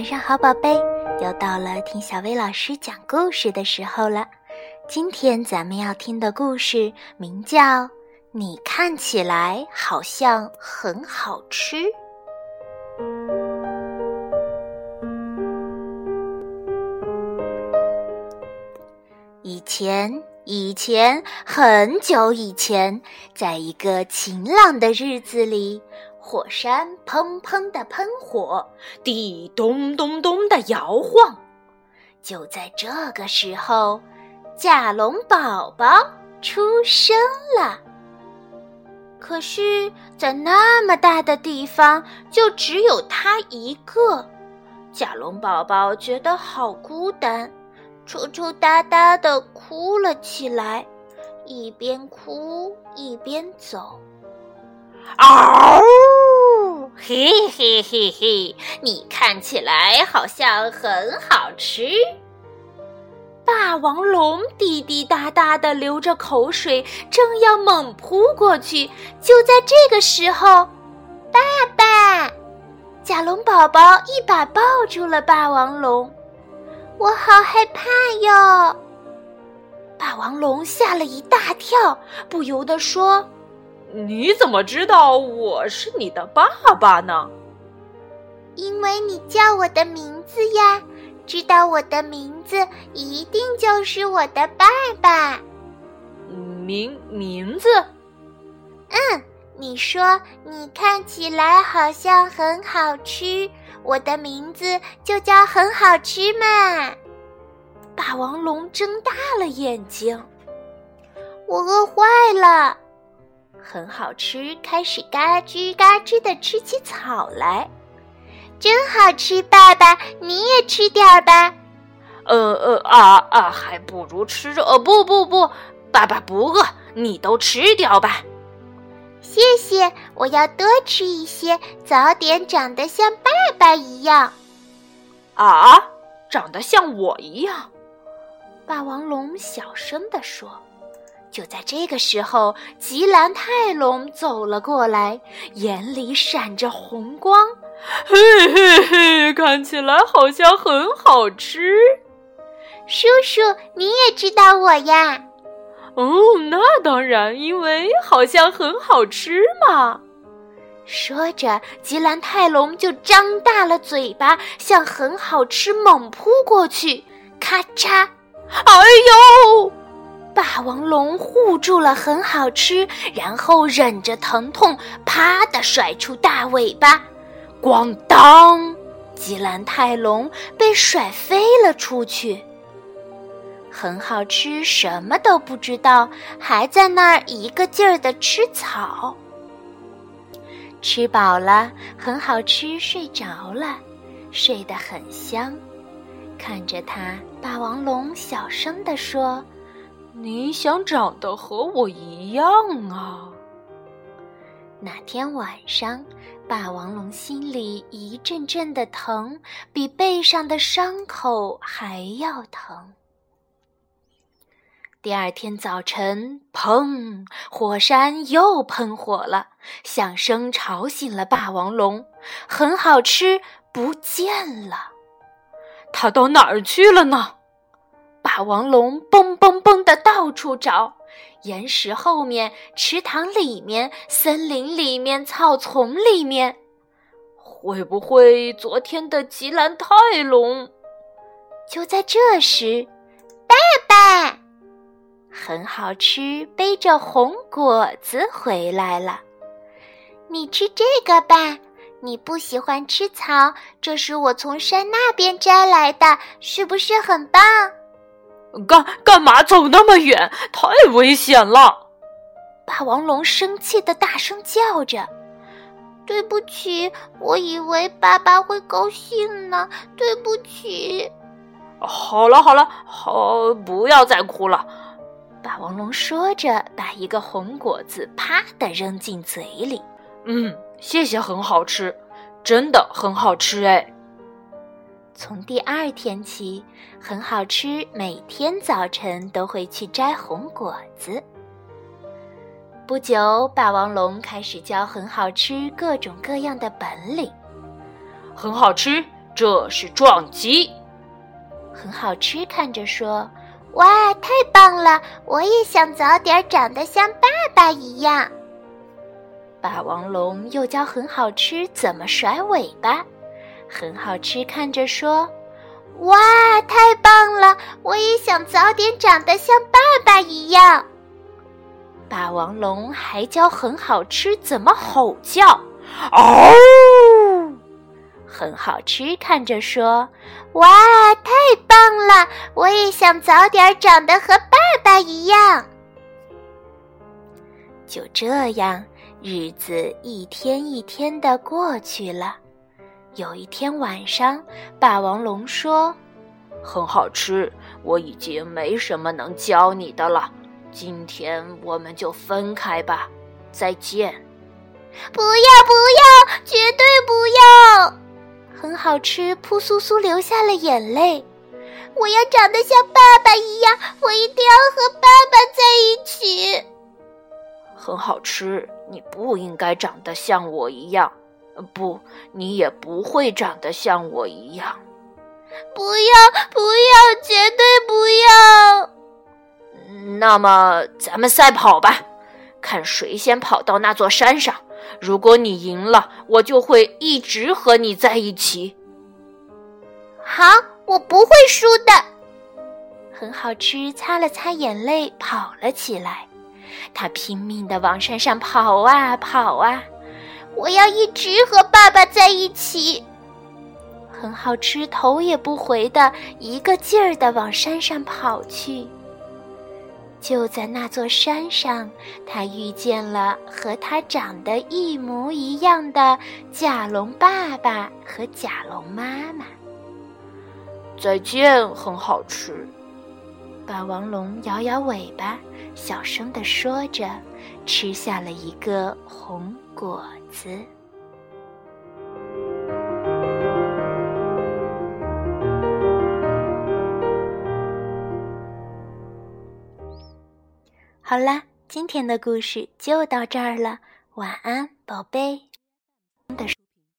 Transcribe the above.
晚上好，宝贝，又到了听小薇老师讲故事的时候了。今天咱们要听的故事名叫《你看起来好像很好吃》。以前，以前，很久以前，在一个晴朗的日子里。火山砰砰的喷火，地咚咚咚的摇晃。就在这个时候，甲龙宝宝出生了。可是，在那么大的地方，就只有他一个。甲龙宝宝觉得好孤单，抽抽搭搭的哭了起来，一边哭一边走。嗷！嘿嘿嘿嘿，你看起来好像很好吃。霸王龙滴滴答答的流着口水，正要猛扑过去。就在这个时候，爸爸，甲龙宝宝一把抱住了霸王龙。我好害怕哟！霸王龙吓了一大跳，不由得说。你怎么知道我是你的爸爸呢？因为你叫我的名字呀，知道我的名字一定就是我的爸爸。名名字？嗯，你说你看起来好像很好吃，我的名字就叫很好吃嘛。霸王龙睁大了眼睛，我饿坏了。很好吃，开始嘎吱嘎吱的吃起草来，真好吃！爸爸，你也吃点儿吧。呃呃啊啊，还不如吃肉。不不不，爸爸不饿，你都吃掉吧。谢谢，我要多吃一些，早点长得像爸爸一样。啊，长得像我一样？霸王龙小声地说。就在这个时候，吉兰泰龙走了过来，眼里闪着红光。嘿嘿嘿，看起来好像很好吃。叔叔，你也知道我呀？哦，那当然，因为好像很好吃嘛。说着，吉兰泰龙就张大了嘴巴，向很好吃猛扑过去。咔嚓！哎呦！霸王龙护住了，很好吃，然后忍着疼痛，啪的甩出大尾巴，咣当！吉兰泰龙被甩飞了出去。很好吃，什么都不知道，还在那儿一个劲儿的吃草。吃饱了，很好吃，睡着了，睡得很香。看着他，霸王龙小声地说。你想长得和我一样啊？那天晚上，霸王龙心里一阵阵的疼，比背上的伤口还要疼。第二天早晨，砰！火山又喷火了，响声吵醒了霸王龙。很好吃，不见了，它到哪儿去了呢？霸王龙蹦蹦蹦的到处找，岩石后面、池塘里面、森林里面、草丛里面，会不会昨天的吉兰泰龙？就在这时，爸爸很好吃，背着红果子回来了。你吃这个吧，你不喜欢吃草，这是我从山那边摘来的，是不是很棒？干干嘛走那么远？太危险了！霸王龙生气的大声叫着：“对不起，我以为爸爸会高兴呢。对不起。”好了好了，好，不要再哭了。霸王龙说着，把一个红果子啪的扔进嘴里。嗯，谢谢，很好吃，真的很好吃哎。从第二天起，很好吃。每天早晨都会去摘红果子。不久，霸王龙开始教很好吃各种各样的本领。很好吃，这是撞击。很好吃，看着说：“哇，太棒了！我也想早点长得像爸爸一样。”霸王龙又教很好吃怎么甩尾巴。很好吃，看着说：“哇，太棒了！我也想早点长得像爸爸一样。”霸王龙还教很好吃怎么吼叫。嗷！很好吃，看着说：“哇，太棒了！我也想早点长得和爸爸一样。”就这样，日子一天一天的过去了。有一天晚上，霸王龙说：“很好吃，我已经没什么能教你的了。今天我们就分开吧，再见。”不要不要，绝对不要！很好吃，扑簌簌流下了眼泪。我要长得像爸爸一样，我一定要和爸爸在一起。很好吃，你不应该长得像我一样，不，你也不会长得像我一样。不要不要，绝对不要！那么咱们赛跑吧，看谁先跑到那座山上。如果你赢了，我就会一直和你在一起。好，我不会输的。很好吃，擦了擦眼泪，跑了起来。他拼命的往山上跑啊跑啊，我要一直和爸爸在一起。很好吃，头也不回的一个劲儿的往山上跑去。就在那座山上，他遇见了和他长得一模一样的甲龙爸爸和甲龙妈妈。再见，很好吃。霸王龙摇摇尾巴，小声的说着，吃下了一个红果子。好啦，今天的故事就到这儿了。晚安，宝贝。的。